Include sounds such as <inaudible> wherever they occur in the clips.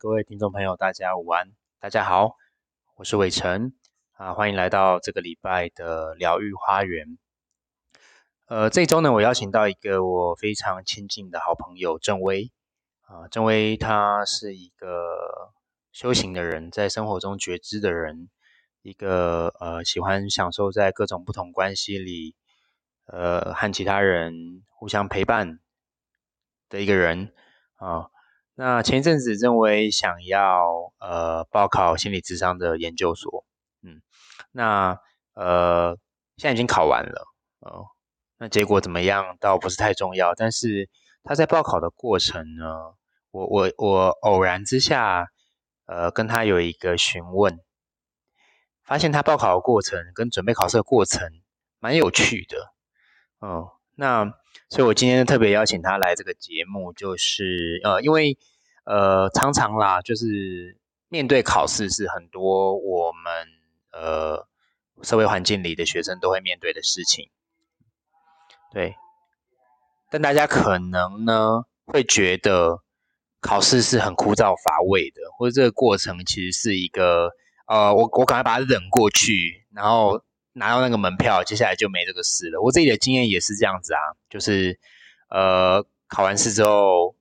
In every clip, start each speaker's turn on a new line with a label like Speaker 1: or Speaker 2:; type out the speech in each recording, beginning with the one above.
Speaker 1: 各位听众朋友，大家午安，大家好，我是伟成啊，欢迎来到这个礼拜的疗愈花园。呃，这周呢，我邀请到一个我非常亲近的好朋友郑威啊，郑威他是一个修行的人，在生活中觉知的人，一个呃喜欢享受在各种不同关系里，呃和其他人互相陪伴的一个人啊。那前一阵子认为想要呃报考心理智商的研究所，嗯，那呃现在已经考完了，呃，那结果怎么样倒不是太重要，但是他在报考的过程呢，我我我偶然之下，呃跟他有一个询问，发现他报考的过程跟准备考试的过程蛮有趣的，哦，那。所以，我今天特别邀请他来这个节目，就是呃，因为呃，常常啦，就是面对考试是很多我们呃社会环境里的学生都会面对的事情，对。但大家可能呢会觉得考试是很枯燥乏味的，或者这个过程其实是一个呃，我我赶快把它忍过去，然后。拿到那个门票，接下来就没这个事了。我自己的经验也是这样子啊，就是呃考完试之后，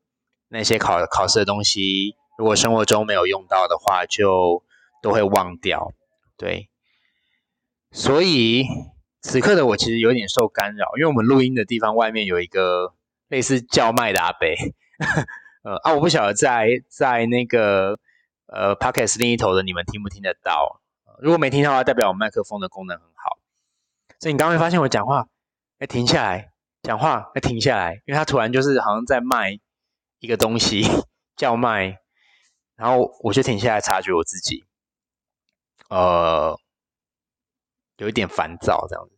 Speaker 1: 那些考考试的东西，如果生活中没有用到的话，就都会忘掉。对，所以此刻的我其实有点受干扰，因为我们录音的地方外面有一个类似叫卖的阿伯，呃啊，我不晓得在在那个呃 podcast 另一头的你们听不听得到？如果没听到的话，代表我麦克风的功能很好。所以你刚会发现我讲话，哎，停下来讲话，哎，停下来，因为他突然就是好像在卖一个东西，叫卖，然后我就停下来察觉我自己，呃，有一点烦躁这样子，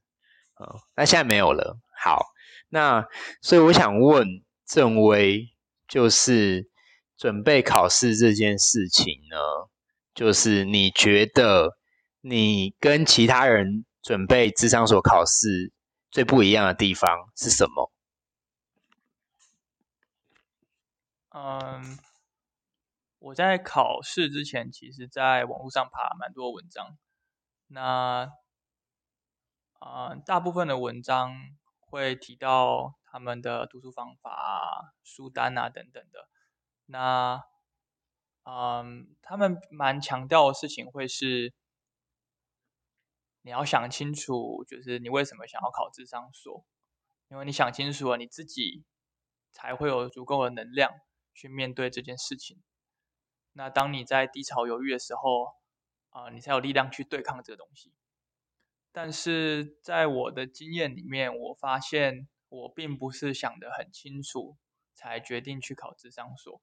Speaker 1: 呃，那现在没有了。好，那所以我想问郑威，就是准备考试这件事情呢，就是你觉得？你跟其他人准备智商所考试最不一样的地方是什么？
Speaker 2: 嗯，我在考试之前，其实在网络上爬蛮多文章。那啊，大部分的文章会提到他们的读书方法啊、书单啊等等的。那嗯，他们蛮强调的事情会是。你要想清楚，就是你为什么想要考智商所，因为你想清楚了，你自己才会有足够的能量去面对这件事情。那当你在低潮犹豫的时候，啊，你才有力量去对抗这个东西。但是在我的经验里面，我发现我并不是想得很清楚才决定去考智商所，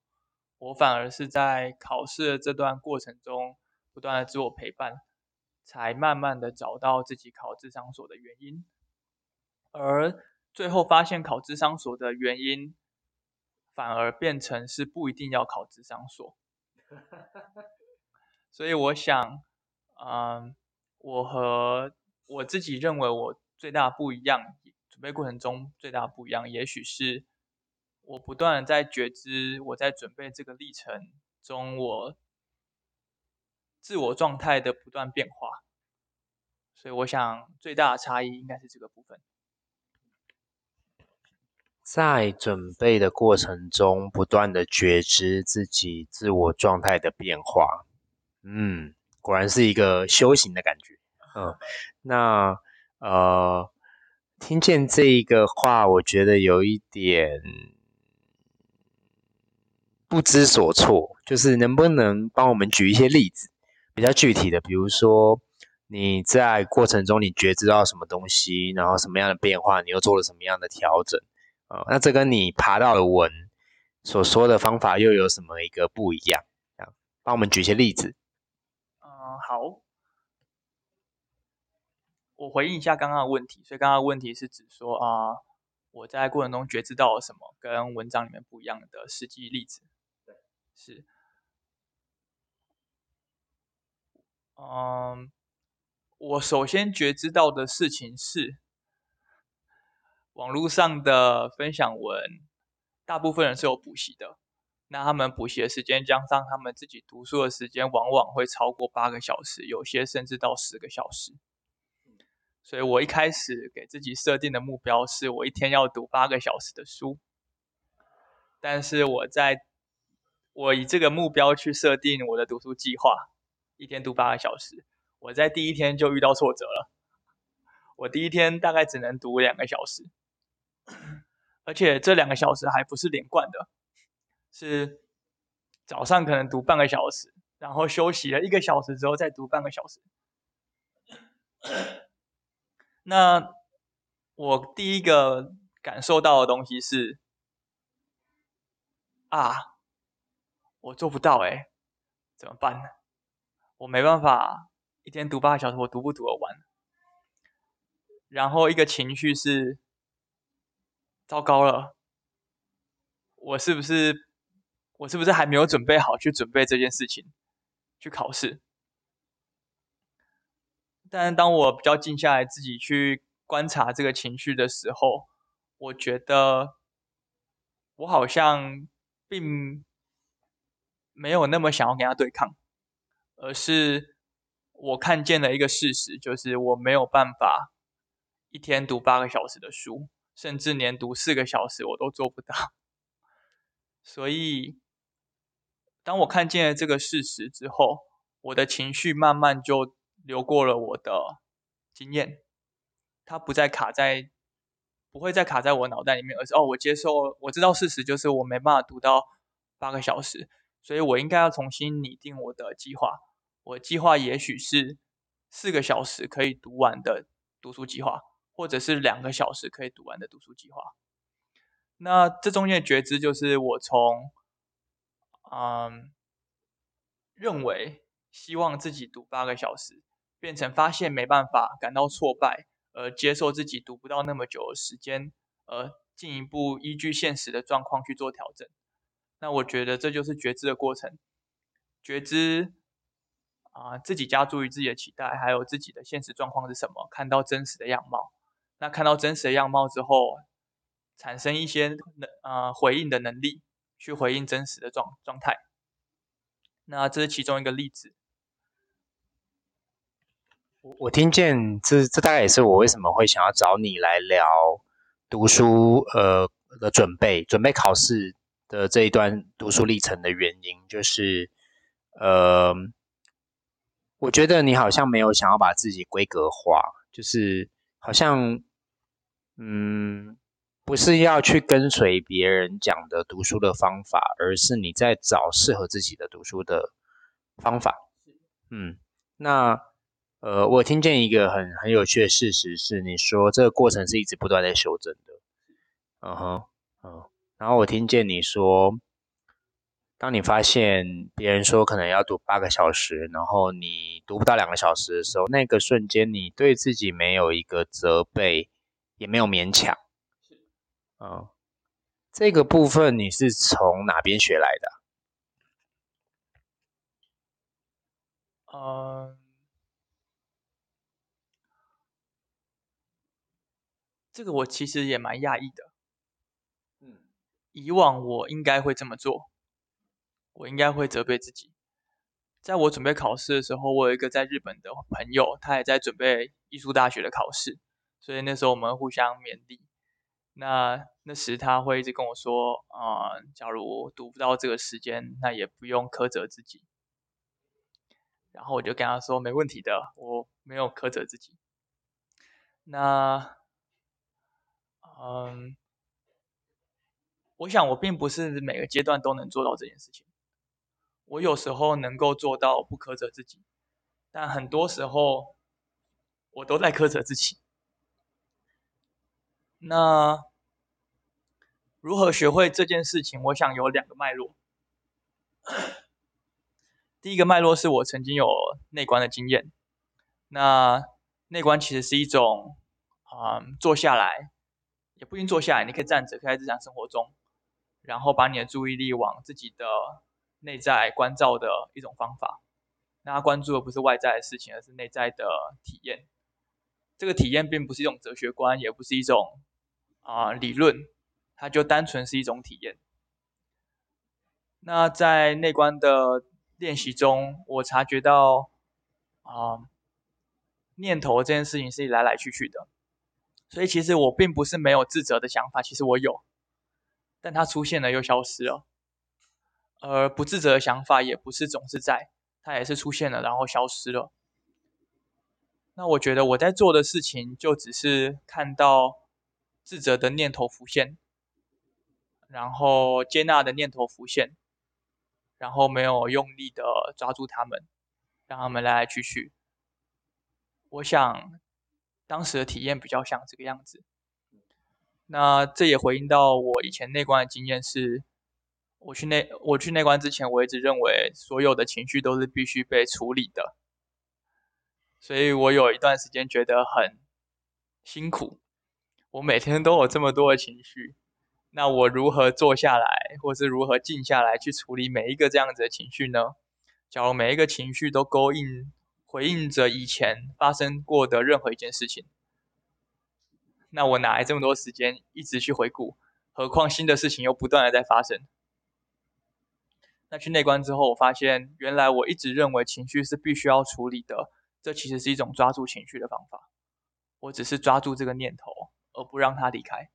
Speaker 2: 我反而是在考试的这段过程中不断的自我陪伴。才慢慢的找到自己考智商所的原因，而最后发现考智商所的原因，反而变成是不一定要考智商所。所以我想，嗯，我和我自己认为我最大不一样，准备过程中最大不一样，也许是我不断的在觉知我在准备这个历程中我。自我状态的不断变化，所以我想最大的差异应该是这个部分。
Speaker 1: 在准备的过程中，不断的觉知自己自我状态的变化。嗯，果然是一个修行的感觉。嗯，那呃，听见这一个话，我觉得有一点不知所措，就是能不能帮我们举一些例子？比较具体的，比如说你在过程中你觉知到什么东西，然后什么样的变化，你又做了什么样的调整啊？那这跟你爬到的文所说的方法又有什么一个不一样？啊，帮我们举些例子。
Speaker 2: 嗯，好，我回应一下刚刚的问题。所以刚刚的问题是指说啊，我在过程中觉知到了什么跟文章里面不一样的实际例子？对，是。嗯，我首先觉知到的事情是，网络上的分享文，大部分人是有补习的，那他们补习的时间加上他们自己读书的时间，往往会超过八个小时，有些甚至到十个小时。所以我一开始给自己设定的目标是我一天要读八个小时的书，但是我在我以这个目标去设定我的读书计划，一天读八个小时，我在第一天就遇到挫折了。我第一天大概只能读两个小时，而且这两个小时还不是连贯的。是早上可能读半个小时，然后休息了一个小时之后再读半个小时。那我第一个感受到的东西是，啊，我做不到哎，怎么办呢？我没办法一天读八个小时，我读不读得完？然后一个情绪是，糟糕了，我是不是？我是不是还没有准备好去准备这件事情，去考试？但当我比较静下来，自己去观察这个情绪的时候，我觉得我好像并没有那么想要跟他对抗，而是我看见了一个事实，就是我没有办法一天读八个小时的书，甚至连读四个小时我都做不到，所以。当我看见了这个事实之后，我的情绪慢慢就流过了我的经验，它不再卡在，不会再卡在我脑袋里面，而是哦，我接受，我知道事实就是我没办法读到八个小时，所以我应该要重新拟定我的计划。我计划也许是四个小时可以读完的读书计划，或者是两个小时可以读完的读书计划。那这中间的觉知就是我从。嗯，认为希望自己读八个小时，变成发现没办法，感到挫败，而接受自己读不到那么久的时间，而进一步依据现实的状况去做调整。那我觉得这就是觉知的过程，觉知啊自己加注于自己的期待，还有自己的现实状况是什么，看到真实的样貌。那看到真实的样貌之后，产生一些能啊回应的能力。去回应真实的状状态，那这是其中一个例子。
Speaker 1: 我我听见这这大概也是我为什么会想要找你来聊读书呃的准备，准备考试的这一段读书历程的原因，就是呃，我觉得你好像没有想要把自己规格化，就是好像嗯。不是要去跟随别人讲的读书的方法，而是你在找适合自己的读书的方法。嗯，那呃，我听见一个很很有趣的事实是，你说这个过程是一直不断在修正的。嗯哼，嗯，然后我听见你说，当你发现别人说可能要读八个小时，然后你读不到两个小时的时候，那个瞬间你对自己没有一个责备，也没有勉强。嗯，这个部分你是从哪边学来的？
Speaker 2: 嗯，这个我其实也蛮讶异的。嗯，以往我应该会这么做，我应该会责备自己。在我准备考试的时候，我有一个在日本的朋友，他也在准备艺术大学的考试，所以那时候我们互相勉励。那那时他会一直跟我说，啊，假如读不到这个时间，那也不用苛责自己。然后我就跟他说，没问题的，我没有苛责自己。那，嗯，我想我并不是每个阶段都能做到这件事情。我有时候能够做到不苛责自己，但很多时候我都在苛责自己。那如何学会这件事情？我想有两个脉络。第一个脉络是我曾经有内观的经验。那内观其实是一种啊，坐下来也不一定坐下来，你可以站着，可以在日常生活中，然后把你的注意力往自己的内在关照的一种方法。那他关注的不是外在的事情，而是内在的体验。这个体验并不是一种哲学观，也不是一种啊理论，它就单纯是一种体验。那在内观的练习中，我察觉到啊，念头这件事情是来来去去的，所以其实我并不是没有自责的想法，其实我有，但它出现了又消失了，而不自责的想法也不是总是在，它也是出现了然后消失了。那我觉得我在做的事情就只是看到自责的念头浮现，然后接纳的念头浮现，然后没有用力的抓住他们，让他们来来去去。我想当时的体验比较像这个样子。那这也回应到我以前内观的经验是，我去内我去内观之前，我一直认为所有的情绪都是必须被处理的。所以我有一段时间觉得很辛苦，我每天都有这么多的情绪，那我如何坐下来，或是如何静下来去处理每一个这样子的情绪呢？假如每一个情绪都勾应、回应着以前发生过的任何一件事情，那我哪来这么多时间一直去回顾？何况新的事情又不断的在发生。那去内观之后，我发现原来我一直认为情绪是必须要处理的。这其实是一种抓住情绪的方法，我只是抓住这个念头，而不让它离开。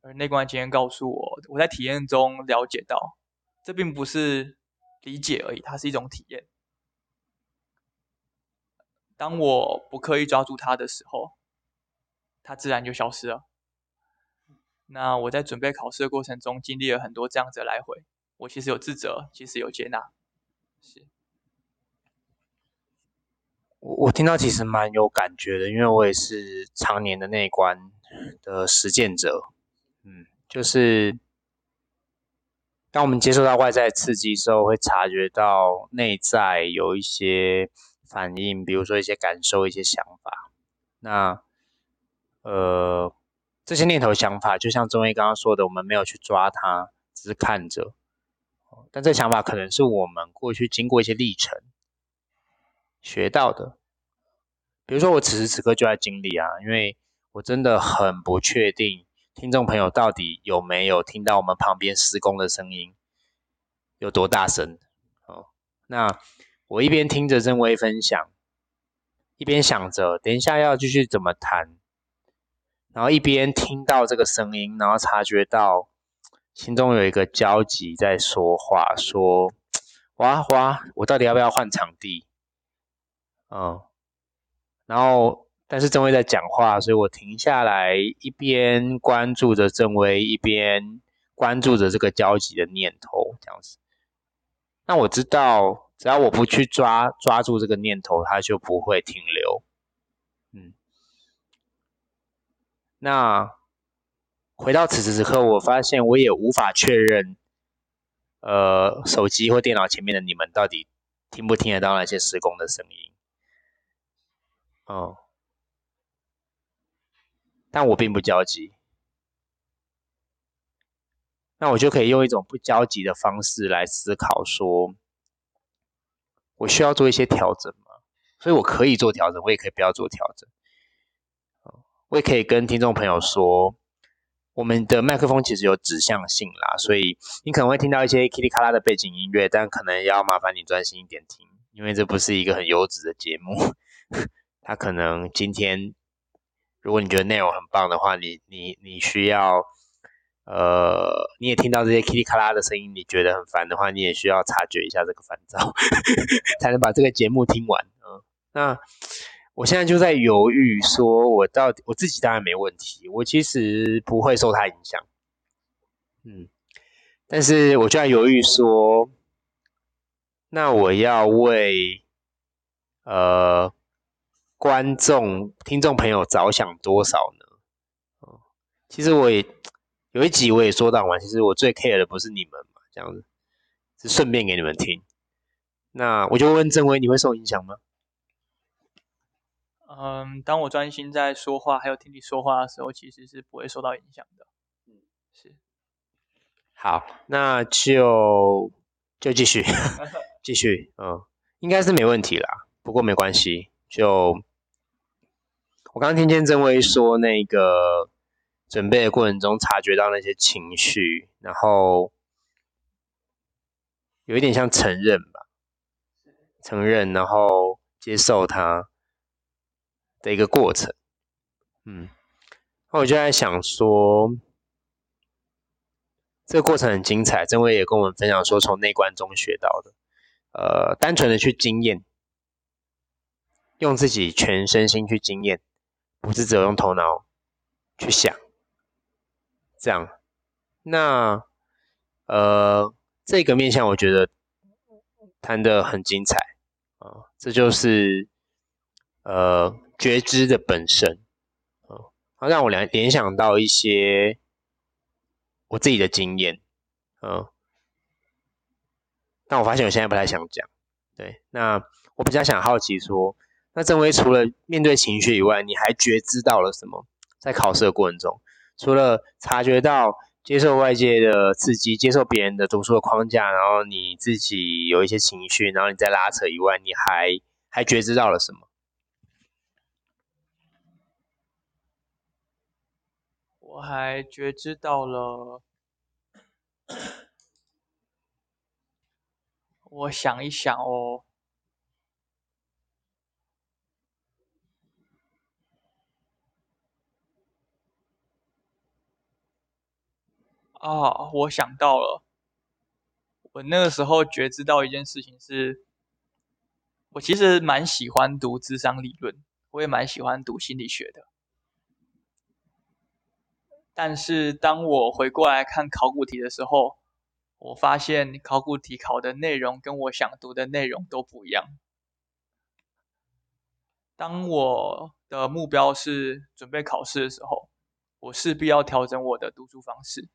Speaker 2: 而内观经验告诉我，我在体验中了解到，这并不是理解而已，它是一种体验。当我不刻意抓住它的时候，它自然就消失了。那我在准备考试的过程中，经历了很多这样子的来回，我其实有自责，其实有接纳，是。
Speaker 1: 我我听到其实蛮有感觉的，因为我也是常年的内观的实践者，嗯，就是当我们接受到外在刺激之后，会察觉到内在有一些反应，比如说一些感受、一些想法。那呃，这些念头、想法，就像中医刚刚说的，我们没有去抓它，只是看着。但这想法可能是我们过去经过一些历程。学到的，比如说我此时此刻就在经历啊，因为我真的很不确定听众朋友到底有没有听到我们旁边施工的声音有多大声哦。那我一边听着正威分享，一边想着等一下要继续怎么谈，然后一边听到这个声音，然后察觉到心中有一个焦急在说话，说哇哇，我到底要不要换场地？嗯，然后但是郑威在讲话，所以我停下来，一边关注着郑威，一边关注着这个焦急的念头，这样子。那我知道，只要我不去抓抓住这个念头，它就不会停留。嗯，那回到此时此刻，我发现我也无法确认，呃，手机或电脑前面的你们到底听不听得到那些施工的声音。哦，但我并不焦急，那我就可以用一种不焦急的方式来思考，说我需要做一些调整吗？所以我可以做调整，我也可以不要做调整。我也可以跟听众朋友说，我们的麦克风其实有指向性啦，所以你可能会听到一些噼里啪啦的背景音乐，但可能要麻烦你专心一点听，因为这不是一个很优质的节目。<laughs> 他可能今天，如果你觉得内容很棒的话，你你你需要，呃，你也听到这些噼里咔啦的声音，你觉得很烦的话，你也需要察觉一下这个烦躁，<laughs> 才能把这个节目听完。嗯，那我现在就在犹豫，说我到底我自己当然没问题，我其实不会受他影响。嗯，但是我就在犹豫说，那我要为，呃。观众、听众朋友着想多少呢？哦，其实我也有一集我也说到嘛，其实我最 care 的不是你们嘛，这样子是顺便给你们听。那我就问郑威，你会受影响吗？
Speaker 2: 嗯，当我专心在说话，还有听你说话的时候，其实是不会受到影响的。嗯，是。
Speaker 1: 好，那就就继续 <laughs> <laughs> 继续，嗯，应该是没问题啦。不过没关系，就。我刚听见郑威说，那个准备的过程中察觉到那些情绪，然后有一点像承认吧，承认然后接受它的一个过程。嗯，那我就在想说，这个过程很精彩。郑伟也跟我们分享说，从内观中学到的，呃，单纯的去经验，用自己全身心去经验，不是只有用头脑去想，这样。那，呃。这个面向我觉得谈的很精彩啊，这就是呃觉知的本身啊，它让我联联想到一些我自己的经验啊，但我发现我现在不太想讲，对，那我比较想好奇说，那郑威除了面对情绪以外，你还觉知到了什么？在考试的过程中，除了察觉到。接受外界的刺激，接受别人的读书的框架，然后你自己有一些情绪，然后你再拉扯以外，你还还觉知到了什么？
Speaker 2: 我还觉知到了，我想一想哦。啊，我想到了，我那个时候觉知到一件事情是，我其实蛮喜欢读智商理论，我也蛮喜欢读心理学的。但是当我回过来看考古题的时候，我发现考古题考的内容跟我想读的内容都不一样。当我的目标是准备考试的时候，我势必要调整我的读书方式。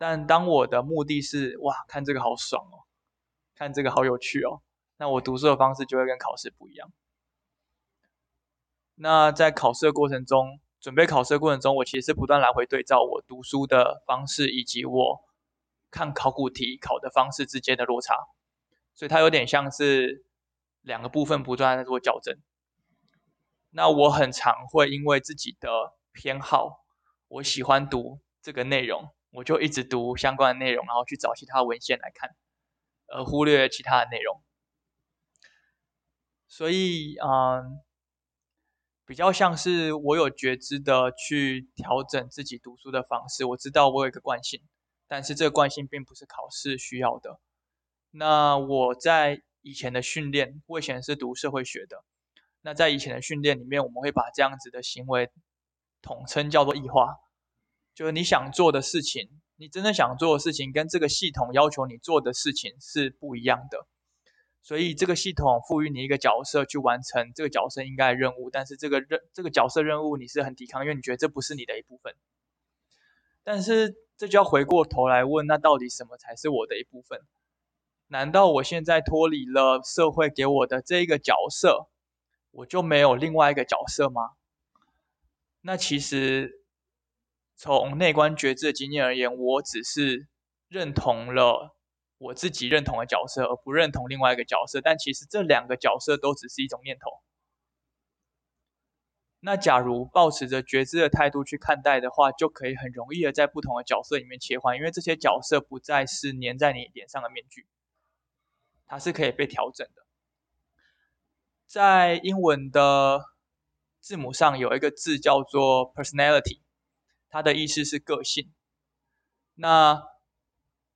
Speaker 2: 但当我的目的是哇，看这个好爽哦，看这个好有趣哦，那我读书的方式就会跟考试不一样。那在考试的过程中，准备考试的过程中，我其实是不断来回对照我读书的方式以及我看考古题考的方式之间的落差，所以它有点像是两个部分不断在做校正。那我很常会因为自己的偏好，我喜欢读这个内容。我就一直读相关的内容，然后去找其他文献来看，而忽略其他的内容。所以，嗯，比较像是我有觉知的去调整自己读书的方式。我知道我有一个惯性，但是这个惯性并不是考试需要的。那我在以前的训练，我以前是读社会学的。那在以前的训练里面，我们会把这样子的行为统称叫做异化。就是你想做的事情，你真正想做的事情，跟这个系统要求你做的事情是不一样的。所以这个系统赋予你一个角色去完成这个角色应该的任务，但是这个任这个角色任务你是很抵抗，因为你觉得这不是你的一部分。但是这就要回过头来问，那到底什么才是我的一部分？难道我现在脱离了社会给我的这一个角色，我就没有另外一个角色吗？那其实。从内观觉知的经验而言，我只是认同了我自己认同的角色，而不认同另外一个角色。但其实这两个角色都只是一种念头。那假如保持着觉知的态度去看待的话，就可以很容易的在不同的角色里面切换，因为这些角色不再是粘在你脸上的面具，它是可以被调整的。在英文的字母上有一个字叫做 personality。它的意思是个性。那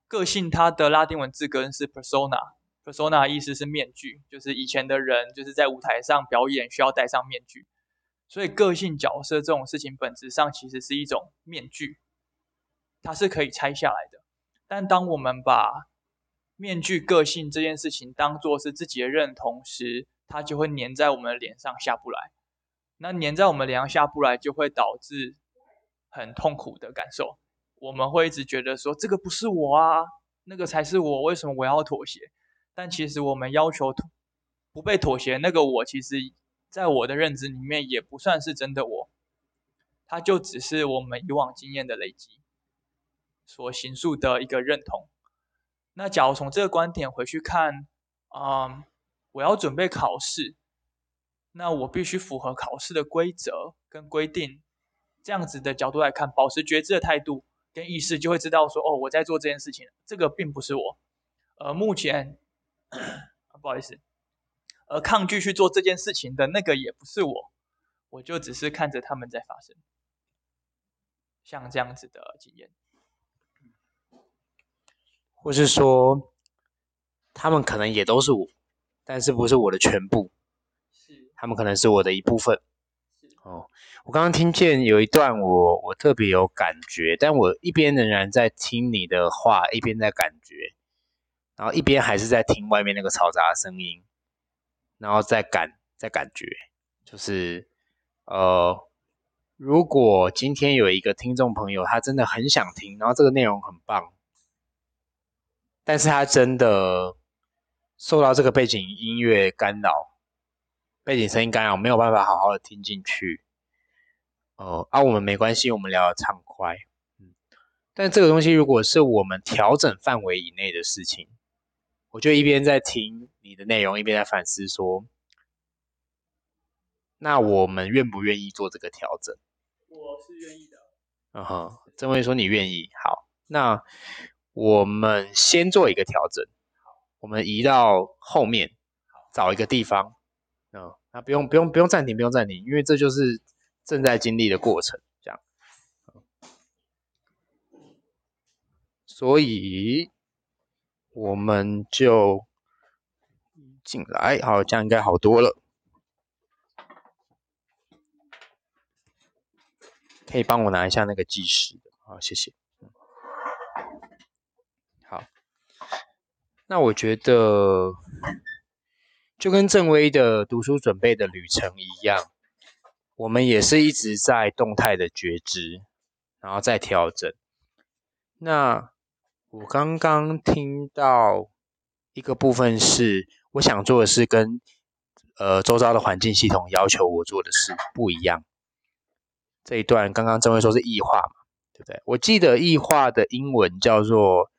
Speaker 2: 个性它的拉丁文字根是 persona，persona 意思是面具，就是以前的人就是在舞台上表演需要戴上面具，所以个性角色这种事情本质上其实是一种面具，它是可以拆下来的。但当我们把面具个性这件事情当做是自己的认同时，它就会粘在我们的脸上下不来。那粘在我们脸上下不来，就会导致。很痛苦的感受，我们会一直觉得说这个不是我啊，那个才是我，为什么我要妥协？但其实我们要求不被妥协，那个我其实在我的认知里面也不算是真的我，它就只是我们以往经验的累积所形塑的一个认同。那假如从这个观点回去看，嗯，我要准备考试，那我必须符合考试的规则跟规定。这样子的角度来看，保持觉知的态度跟意识，就会知道说，哦，我在做这件事情，这个并不是我，呃，目前不好意思，呃，抗拒去做这件事情的那个也不是我，我就只是看着他们在发生，像这样子的经验，
Speaker 1: 或是说他们可能也都是我，但是不是我的全部，
Speaker 2: 是。
Speaker 1: 他们可能是我的一部分。哦，我刚刚听见有一段我我特别有感觉，但我一边仍然在听你的话，一边在感觉，然后一边还是在听外面那个嘈杂的声音，然后再感再感觉，就是呃，如果今天有一个听众朋友他真的很想听，然后这个内容很棒，但是他真的受到这个背景音乐干扰。背景声音干扰，没有办法好好的听进去。哦，啊，我们没关系，我们聊得畅快。嗯，但这个东西如果是我们调整范围以内的事情，我就一边在听你的内容，一边在反思说，那我们愿不愿意做这个调整？
Speaker 2: 我是愿意的。
Speaker 1: 嗯哼，郑伟说你愿意，好，那我们先做一个调整，我们移到后面，找一个地方。嗯，那不用不用不用暂停，不用暂停，因为这就是正在经历的过程，这样。所以我们就进来，好，这样应该好多了。可以帮我拿一下那个计时的，好，谢谢。好，那我觉得。就跟正威的读书准备的旅程一样，我们也是一直在动态的觉知，然后再调整。那我刚刚听到一个部分是，我想做的是跟呃周遭的环境系统要求我做的事不一样。这一段刚刚正威说是异化嘛，对不对？我记得异化的英文叫做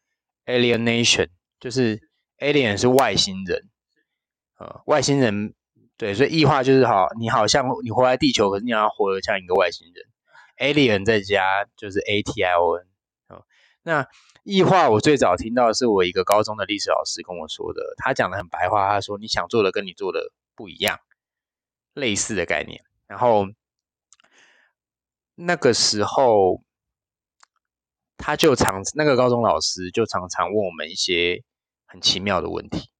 Speaker 1: alienation，就是 alien 是外星人。呃，外星人对，所以异化就是好，你好像你活在地球，可是你要活得像一个外星人，alien 在家就是 a t i o n。哦，那异化我最早听到是我一个高中的历史老师跟我说的，他讲的很白话，他说你想做的跟你做的不一样，类似的概念。然后那个时候他就常那个高中老师就常常问我们一些很奇妙的问题。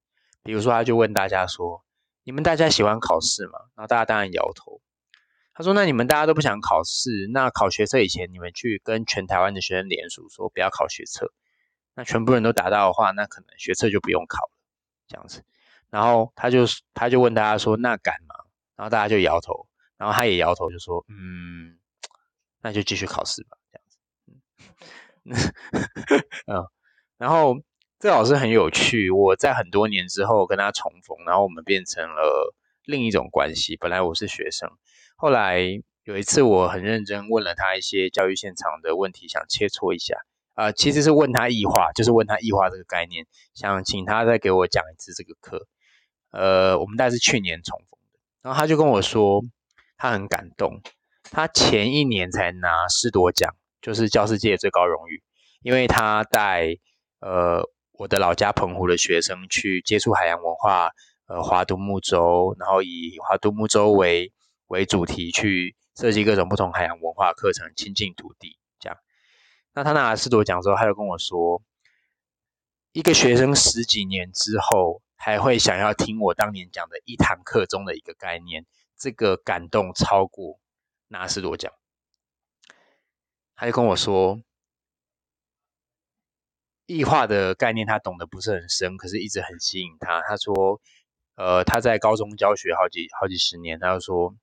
Speaker 1: 比如说，他就问大家说：“你们大家喜欢考试吗？”然后大家当然摇头。他说：“那你们大家都不想考试，那考学测以前，你们去跟全台湾的学生联署，说不要考学测。那全部人都达到的话，那可能学测就不用考了。这样子。然后他就他就问大家说：那敢吗？然后大家就摇头。然后他也摇头，就说：嗯，那就继续考试吧。这样子。嗯，<laughs> <laughs> 然后。这老师很有趣，我在很多年之后跟他重逢，然后我们变成了另一种关系。本来我是学生，后来有一次我很认真问了他一些教育现场的问题，想切磋一下。啊，其实是问他异化，就是问他异化这个概念，想请他再给我讲一次这个课。呃，我们大概是去年重逢的，然后他就跟我说，他很感动，他前一年才拿师铎奖，就是教师界最高荣誉，因为他带呃。我的老家澎湖的学生去接触海洋文化，呃，划独木舟，然后以划独木舟为为主题去设计各种不同海洋文化课程，亲近土地这样。那他拿了师铎奖之后，他就跟我说，一个学生十几年之后还会想要听我当年讲的一堂课中的一个概念，这个感动超过拿师铎奖。他就跟我说。异化的概念他懂得不是很深，可是一直很吸引他。他说，呃，他在高中教学好几好几十年，他就说，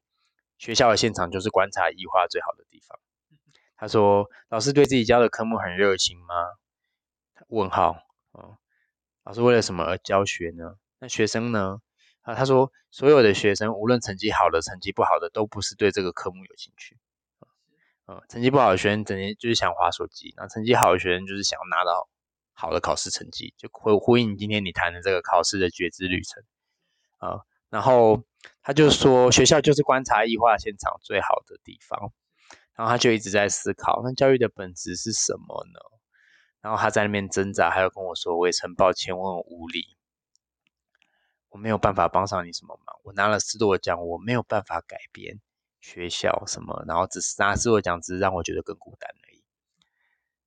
Speaker 1: 学校的现场就是观察异化最好的地方。他说，老师对自己教的科目很热情吗？问号。嗯，老师为了什么而教学呢？那学生呢？啊，他说，所有的学生无论成绩好的、成绩不好的，都不是对这个科目有兴趣。嗯，成绩不好的学生整天就是想划手机，那成绩好的学生就是想要拿到。好的考试成绩就会呼应今天你谈的这个考试的觉知旅程啊，然后他就说学校就是观察异化现场最好的地方，然后他就一直在思考，那教育的本质是什么呢？然后他在那边挣扎，还有跟我说：“我也很抱歉，我很无力，我没有办法帮上你什么忙。我拿了斯多奖，我没有办法改变学校什么，然后只是拿斯多奖，只是让我觉得更孤单而已。”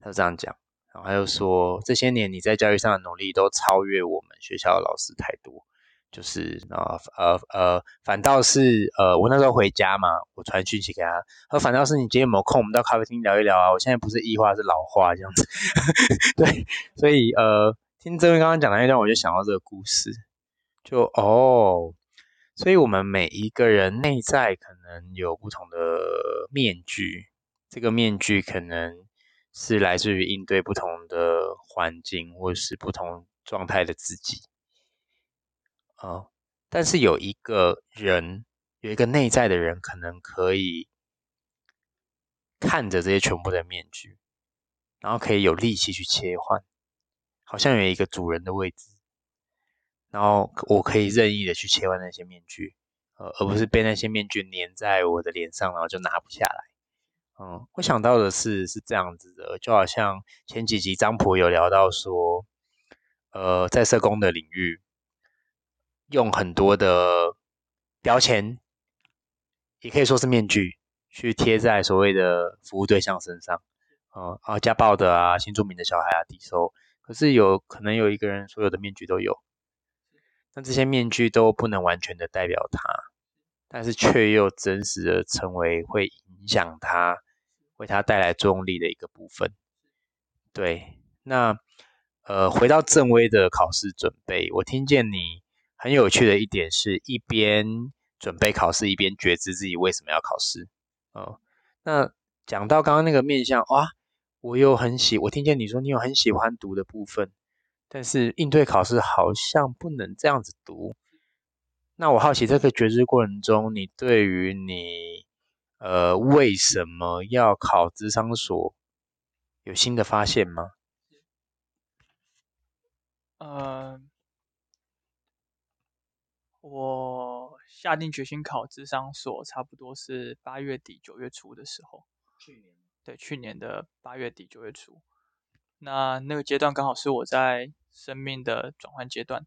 Speaker 1: 他就这样讲，然后他又说：“这些年你在教育上的努力都超越我们学校的老师太多。”就是啊呃呃，反倒是呃，我那时候回家嘛，我传讯息给他，说反倒是你今天有没有空，我们到咖啡厅聊一聊啊。我现在不是异化，是老化这样子。<laughs> 对，所以呃，听这位刚刚讲的那段，我就想到这个故事，就哦，所以我们每一个人内在可能有不同的面具，这个面具可能是来自于应对不同的环境，或是不同状态的自己。啊，但是有一个人，有一个内在的人，可能可以看着这些全部的面具，然后可以有力气去切换，好像有一个主人的位置，然后我可以任意的去切换那些面具，呃，而不是被那些面具粘在我的脸上，然后就拿不下来。嗯，我想到的是是这样子的，就好像前几集张普有聊到说，呃，在社工的领域。用很多的标签，也可以说是面具，去贴在所谓的服务对象身上，啊啊，家暴的啊，新住民的小孩啊，低收。可是有可能有一个人所有的面具都有，但这些面具都不能完全的代表他，但是却又真实的成为会影响他，为他带来作用力的一个部分。对，那呃，回到正威的考试准备，我听见你。很有趣的一点是，一边准备考试，一边觉知自己为什么要考试。哦，那讲到刚刚那个面向，哇，我又很喜，我听见你说你有很喜欢读的部分，但是应对考试好像不能这样子读。那我好奇，这个觉知过程中，你对于你呃为什么要考智商所有新的发现吗？
Speaker 2: 呃。我下定决心考智商所，差不多是八月底九月初的时候。
Speaker 1: 去年
Speaker 2: 对，去年的八月底九月初，那那个阶段刚好是我在生命的转换阶段。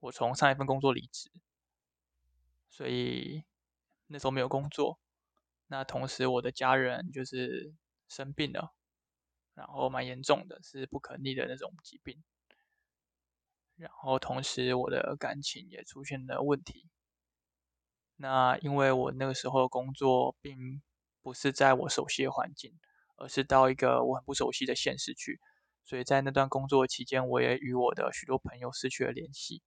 Speaker 2: 我从上一份工作离职，所以那时候没有工作。那同时我的家人就是生病了，然后蛮严重的，是不可逆的那种疾病。然后同时，我的感情也出现了问题。那因为我那个时候工作并不是在我熟悉的环境，而是到一个我很不熟悉的县市去，所以在那段工作期间，我也与我的许多朋友失去了联系。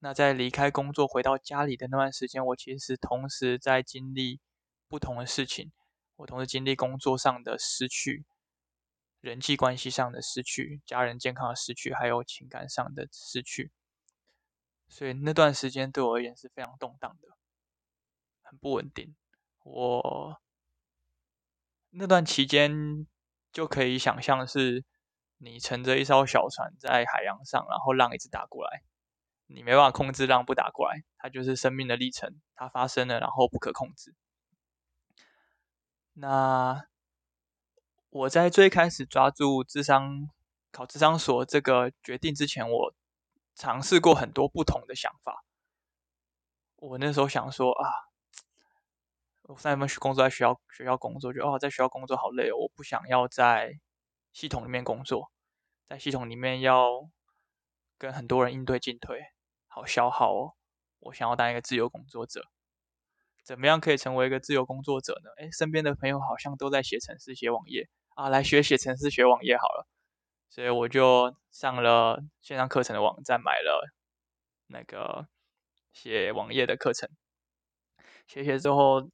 Speaker 2: 那在离开工作回到家里的那段时间，我其实同时在经历不同的事情，我同时经历工作上的失去。人际关系上的失去，家人健康的失去，还有情感上的失去，所以那段时间对我而言是非常动荡的，很不稳定。我那段期间就可以想象是，你乘着一艘小船在海洋上，然后浪一直打过来，你没办法控制浪不打过来，它就是生命的历程，它发生了，然后不可控制。那。我在最开始抓住智商考智商所这个决定之前，我尝试过很多不同的想法。我那时候想说啊，我上一份工作在学校学校工作，就哦，在学校工作好累哦，我不想要在系统里面工作，在系统里面要跟很多人应对进退，好消耗哦。我想要当一个自由工作者。怎么样可以成为一个自由工作者呢？哎，身边的朋友好像都在写程式、写网页。啊，来学写程式、学网页好了，所以我就上了线上课程的网站，买了那个写网页的课程。写写之后，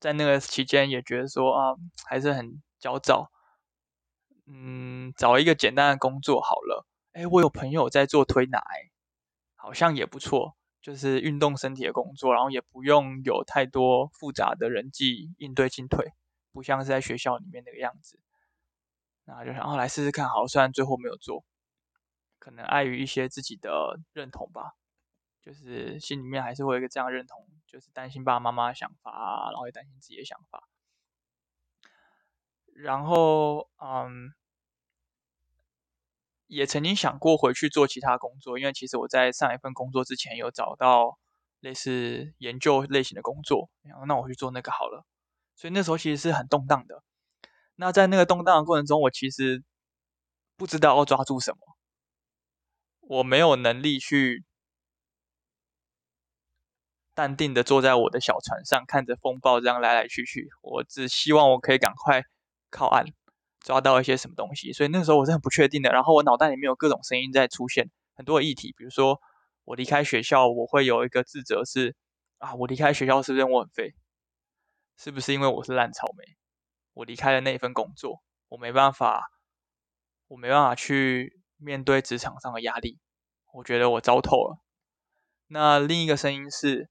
Speaker 2: 在那个期间也觉得说啊，还是很焦躁。嗯，找一个简单的工作好了。哎，我有朋友在做推拿，好像也不错，就是运动身体的工作，然后也不用有太多复杂的人际应对进退。不像是在学校里面那个样子，那就想哦来试试看，好，虽然最后没有做，可能碍于一些自己的认同吧，就是心里面还是会有一个这样认同，就是担心爸爸妈妈的想法，然后也担心自己的想法。然后，嗯，也曾经想过回去做其他工作，因为其实我在上一份工作之前有找到类似研究类型的工作，然后那我去做那个好了。所以那时候其实是很动荡的。那在那个动荡的过程中，我其实不知道要抓住什么，我没有能力去淡定的坐在我的小船上，看着风暴这样来来去去。我只希望我可以赶快靠岸。抓到一些什么东西，所以那个时候我是很不确定的。然后我脑袋里面有各种声音在出现，很多的议题，比如说我离开学校，我会有一个自责是啊，我离开学校是不是我很废？是不是因为我是烂草莓？我离开了那一份工作，我没办法，我没办法去面对职场上的压力，我觉得我糟透了。那另一个声音是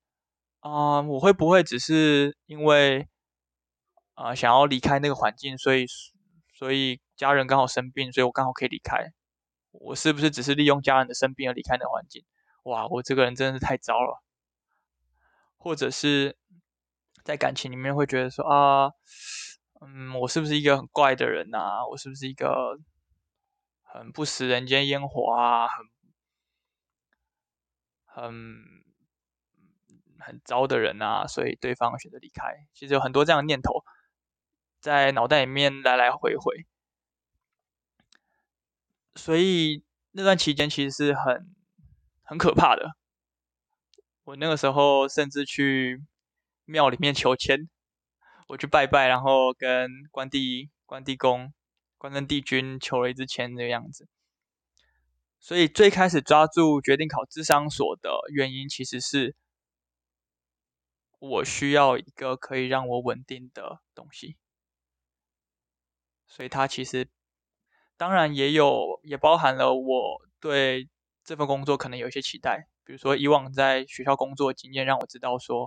Speaker 2: 啊，我会不会只是因为啊想要离开那个环境，所以？所以家人刚好生病，所以我刚好可以离开。我是不是只是利用家人的生病而离开那环境？哇，我这个人真的是太糟了。或者是在感情里面会觉得说啊，嗯，我是不是一个很怪的人啊？我是不是一个很不食人间烟火啊？很很很糟的人啊？所以对方选择离开。其实有很多这样的念头。在脑袋里面来来回回，所以那段期间其实是很很可怕的。我那个时候甚至去庙里面求签，我去拜拜，然后跟关帝、关帝公、关圣帝君求了一支签的样子。所以最开始抓住决定考智商所的原因，其实是我需要一个可以让我稳定的东西。所以它其实当然也有，也包含了我对这份工作可能有一些期待，比如说以往在学校工作经验让我知道说，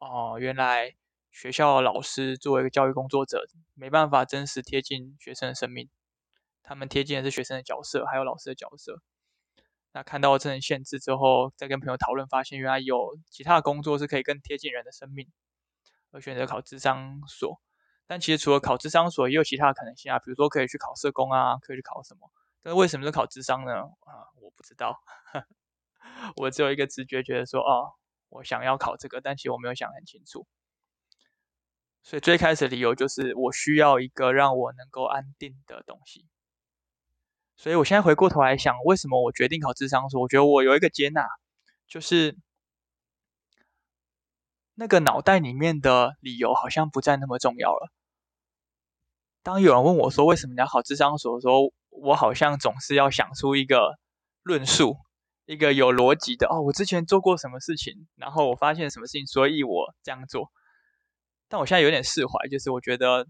Speaker 2: 哦，原来学校老师作为一个教育工作者，没办法真实贴近学生的生命，他们贴近的是学生的角色，还有老师的角色。那看到这层限制之后，再跟朋友讨论，发现原来有其他的工作是可以更贴近人的生命，而选择考智商所。但其实除了考智商所，也有其他可能性啊，比如说可以去考社工啊，可以去考什么？但为什么是考智商呢？啊，我不知道，<laughs> 我只有一个直觉，觉得说，哦，我想要考这个，但其实我没有想很清楚。所以最开始的理由就是我需要一个让我能够安定的东西。所以我现在回过头来想，为什么我决定考智商所？我觉得我有一个接纳，就是。那个脑袋里面的理由好像不再那么重要了。当有人问我说为什么你要考智商所的时候，我好像总是要想出一个论述，一个有逻辑的哦，我之前做过什么事情，然后我发现什么事情，所以我这样做。但我现在有点释怀，就是我觉得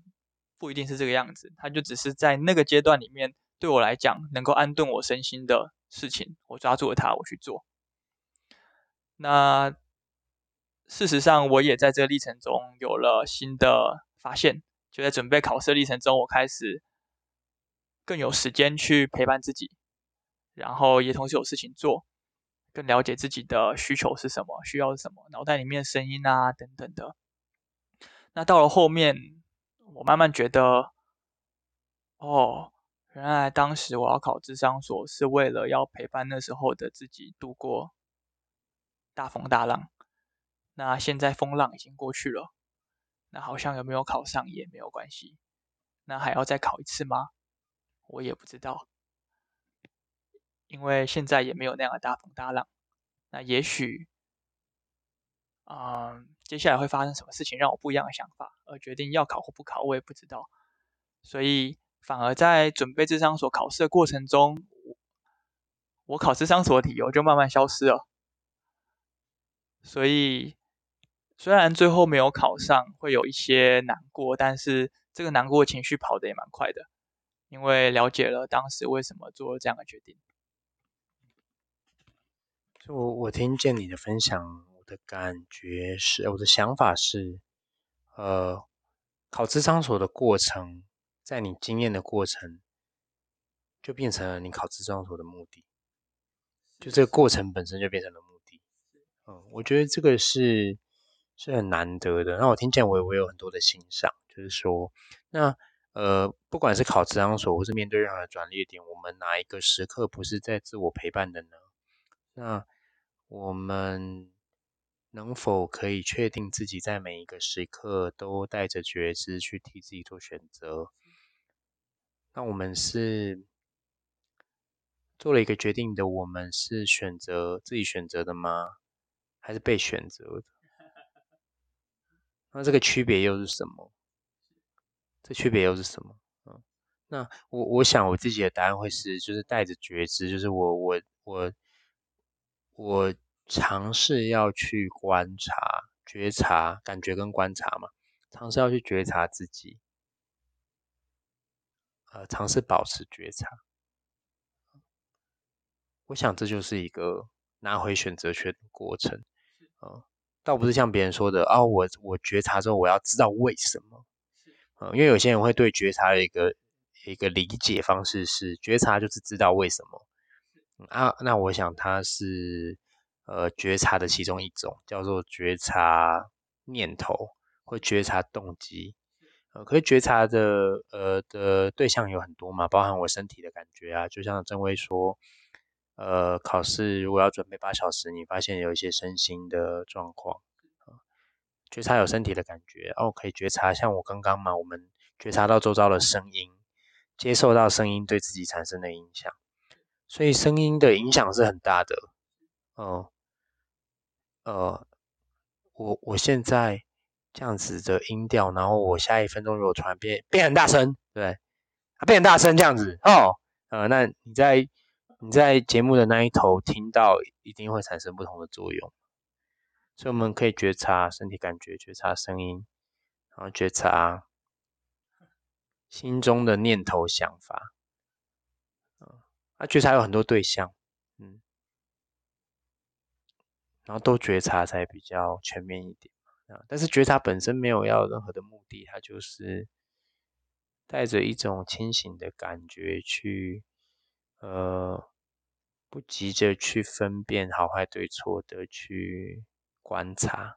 Speaker 2: 不一定是这个样子，它就只是在那个阶段里面对我来讲能够安顿我身心的事情，我抓住了它，我去做。那。事实上，我也在这个历程中有了新的发现。就在准备考试的历程中，我开始更有时间去陪伴自己，然后也同时有事情做，更了解自己的需求是什么，需要是什么，脑袋里面的声音啊等等的。那到了后面，我慢慢觉得，哦，原来当时我要考智商所是为了要陪伴那时候的自己度过大风大浪。那现在风浪已经过去了，那好像有没有考上也没有关系。那还要再考一次吗？我也不知道，因为现在也没有那样的大风大浪。那也许，嗯，接下来会发生什么事情让我不一样的想法，而决定要考或不考，我也不知道。所以反而在准备智商所考试的过程中，我考智商所的理由就慢慢消失了。所以。虽然最后没有考上，会有一些难过，但是这个难过情绪跑得也蛮快的，因为了解了当时为什么做这样的决定。
Speaker 1: 就我我听见你的分享，我的感觉是，我的想法是，呃，考智商所的过程，在你经验的过程，就变成了你考智商所的目的，就这个过程本身就变成了目的。嗯，我觉得这个是。是很难得的。那我听见我我有很多的欣赏，就是说，那呃，不管是考职场所，或是面对任何转捩点，我们哪一个时刻不是在自我陪伴的呢？那我们能否可以确定自己在每一个时刻都带着觉知去替自己做选择？那我们是做了一个决定的，我们是选择自己选择的吗？还是被选择的？那这个区别又是什么？这区别又是什么？嗯，那我我想我自己的答案会是，就是带着觉知，就是我我我我尝试要去观察、觉察、感觉跟观察嘛，尝试要去觉察自己，呃，尝试保持觉察。我想这就是一个拿回选择权的过程，啊，倒不是像别人说的啊，我我觉察之后我要知道为什么。嗯因为有些人会对觉察的一个一个理解方式是，觉察就是知道为什么啊。那我想它是呃觉察的其中一种，叫做觉察念头或觉察动机。呃，可是觉察的呃的对象有很多嘛，包含我身体的感觉啊。就像郑威说，呃，考试如果要准备八小时，你发现有一些身心的状况。觉察有身体的感觉哦，可以觉察，像我刚刚嘛，我们觉察到周遭的声音，接受到声音对自己产生的影响，所以声音的影响是很大的。哦，呃，我我现在这样子的音调，然后我下一分钟如果突然变变很大声，对，变很大声这样子哦，呃，那你在你在节目的那一头听到，一定会产生不同的作用。所以我们可以觉察身体感觉，觉察声音，然后觉察心中的念头想法。啊，觉察有很多对象，嗯，然后都觉察才比较全面一点啊。但是觉察本身没有要任何的目的，它就是带着一种清醒的感觉去，呃，不急着去分辨好坏对错的去。观察，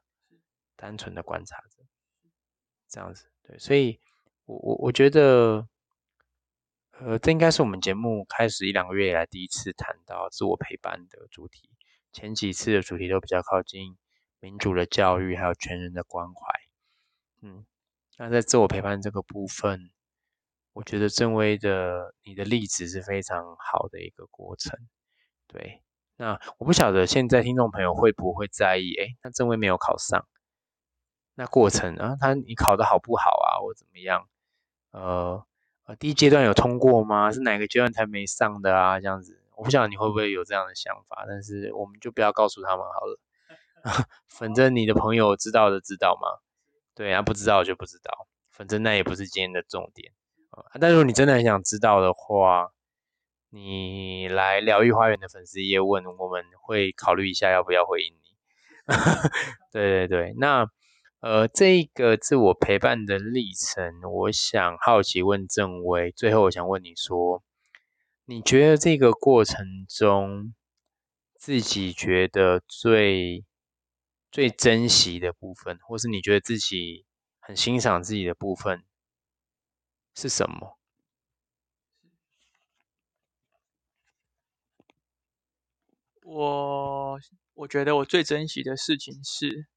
Speaker 1: 单纯的观察着，这样子对，所以，我我我觉得，呃，这应该是我们节目开始一两个月以来第一次谈到自我陪伴的主题。前几次的主题都比较靠近民主的教育，还有全人的关怀。嗯，那在自我陪伴这个部分，我觉得正威的你的例子是非常好的一个过程，对。那我不晓得现在听众朋友会不会在意？哎，那正位没有考上，那过程啊，他你考的好不好啊，或怎么样？呃呃，第一阶段有通过吗？是哪个阶段才没上的啊？这样子，我不晓得你会不会有这样的想法，但是我们就不要告诉他们好了，<laughs> 反正你的朋友知道的知道吗？对啊，不知道就不知道，反正那也不是今天的重点啊。但如果你真的很想知道的话，你来疗愈花园的粉丝页问，我们会考虑一下要不要回应你。<laughs> 对对对，那呃，这个自我陪伴的历程，我想好奇问郑威，最后我想问你说，你觉得这个过程中，自己觉得最最珍惜的部分，或是你觉得自己很欣赏自己的部分是什么？
Speaker 2: 我我觉得我最珍惜的事情是，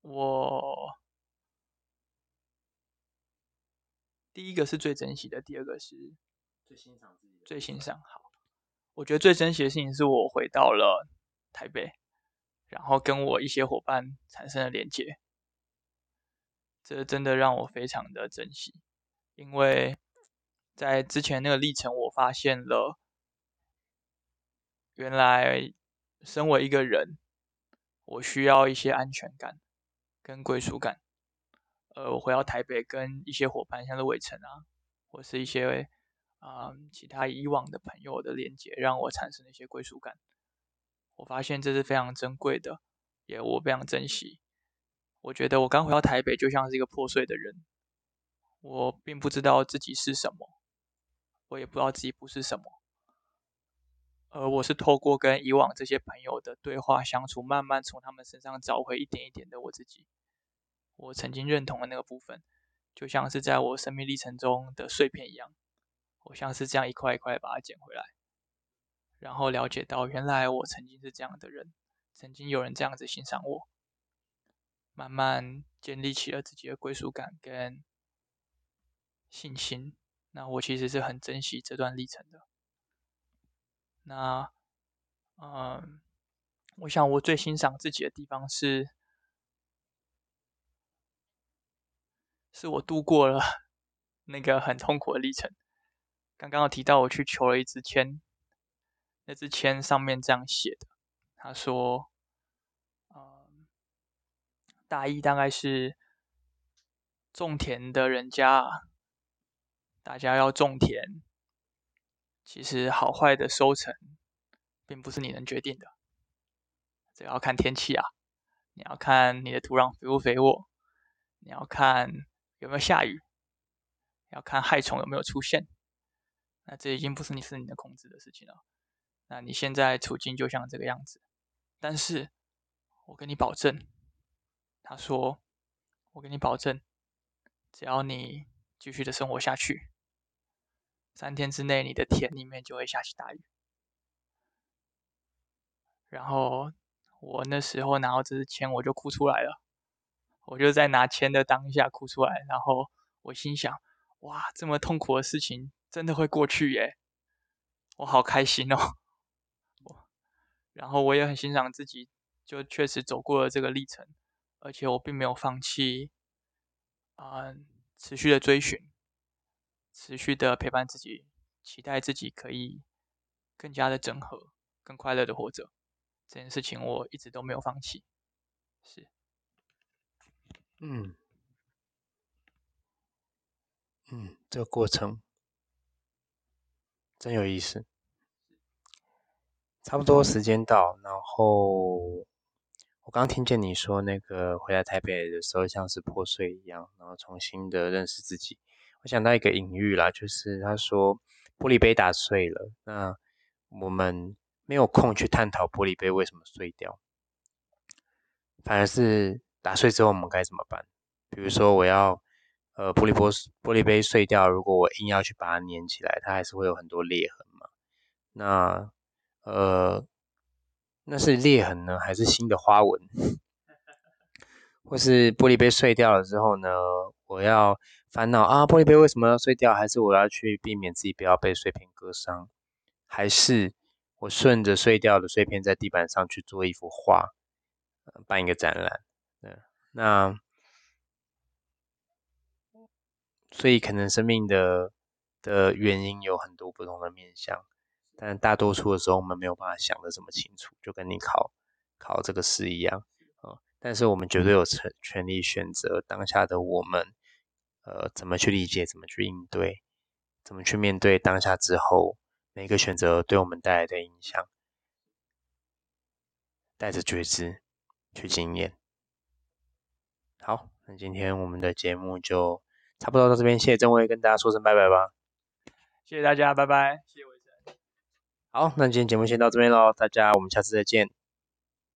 Speaker 2: 我第一个是最珍惜的，第二个是
Speaker 1: 最欣赏自己，
Speaker 2: 最欣赏。好，我觉得最珍惜的事情是我回到了台北，然后跟我一些伙伴产生了连接，这真的让我非常的珍惜，因为。在之前那个历程，我发现了，原来身为一个人，我需要一些安全感跟归属感。呃，我回到台北，跟一些伙伴，像是伟成啊，或是一些啊其他以往的朋友的连接，让我产生了一些归属感。我发现这是非常珍贵的，也我非常珍惜。我觉得我刚回到台北，就像是一个破碎的人，我并不知道自己是什么。我也不知道自己不是什么，而我是透过跟以往这些朋友的对话相处，慢慢从他们身上找回一点一点的我自己，我曾经认同的那个部分，就像是在我生命历程中的碎片一样，我像是这样一块一块把它捡回来，然后了解到原来我曾经是这样的人，曾经有人这样子欣赏我，慢慢建立起了自己的归属感跟信心。那我其实是很珍惜这段历程的。那，嗯，我想我最欣赏自己的地方是，是我度过了 <laughs> 那个很痛苦的历程。刚刚有提到我去求了一支签，那支签上面这样写的，他说，嗯，大意大概是种田的人家。大家要种田，其实好坏的收成，并不是你能决定的，这要看天气啊，你要看你的土壤肥不肥沃，你要看有没有下雨，要看害虫有没有出现，那这已经不是你是你能控制的事情了。那你现在处境就像这个样子，但是我跟你保证，他说，我跟你保证，只要你继续的生活下去。三天之内，你的田里面就会下起大雨。然后我那时候拿到这支签，我就哭出来了。我就在拿签的当下哭出来，然后我心想：哇，这么痛苦的事情真的会过去耶！我好开心哦。然后我也很欣赏自己，就确实走过了这个历程，而且我并没有放弃，嗯，持续的追寻。持续的陪伴自己，期待自己可以更加的整合，更快乐的活着。这件事情我一直都没有放弃。是，
Speaker 1: 嗯，嗯，这个过程真有意思。差不多时间到，然后我刚听见你说那个回来台北的时候像是破碎一样，然后重新的认识自己。我想到一个隐喻啦，就是他说玻璃杯打碎了，那我们没有空去探讨玻璃杯为什么碎掉，反而是打碎之后我们该怎么办？比如说我要呃玻璃玻玻璃杯碎掉，如果我硬要去把它粘起来，它还是会有很多裂痕嘛。那呃那是裂痕呢，还是新的花纹？<laughs> 或是玻璃杯碎掉了之后呢，我要。烦恼啊，玻璃杯为什么要碎掉？还是我要去避免自己不要被碎片割伤？还是我顺着碎掉的碎片在地板上去做一幅画，办一个展览？嗯，那所以可能生命的的原因有很多不同的面向，但大多数的时候我们没有办法想的这么清楚，就跟你考考这个试一样啊。但是我们绝对有权权利选择当下的我们。呃，怎么去理解？怎么去应对？怎么去面对当下之后每个选择对我们带来的影响？带着觉知去经验。好，那今天我们的节目就差不多到这边，谢谢郑威，跟大家说声拜拜吧。
Speaker 2: 谢谢大家，拜拜。谢谢伟成。
Speaker 1: 好，那今天节目先到这边喽，大家我们下次再见。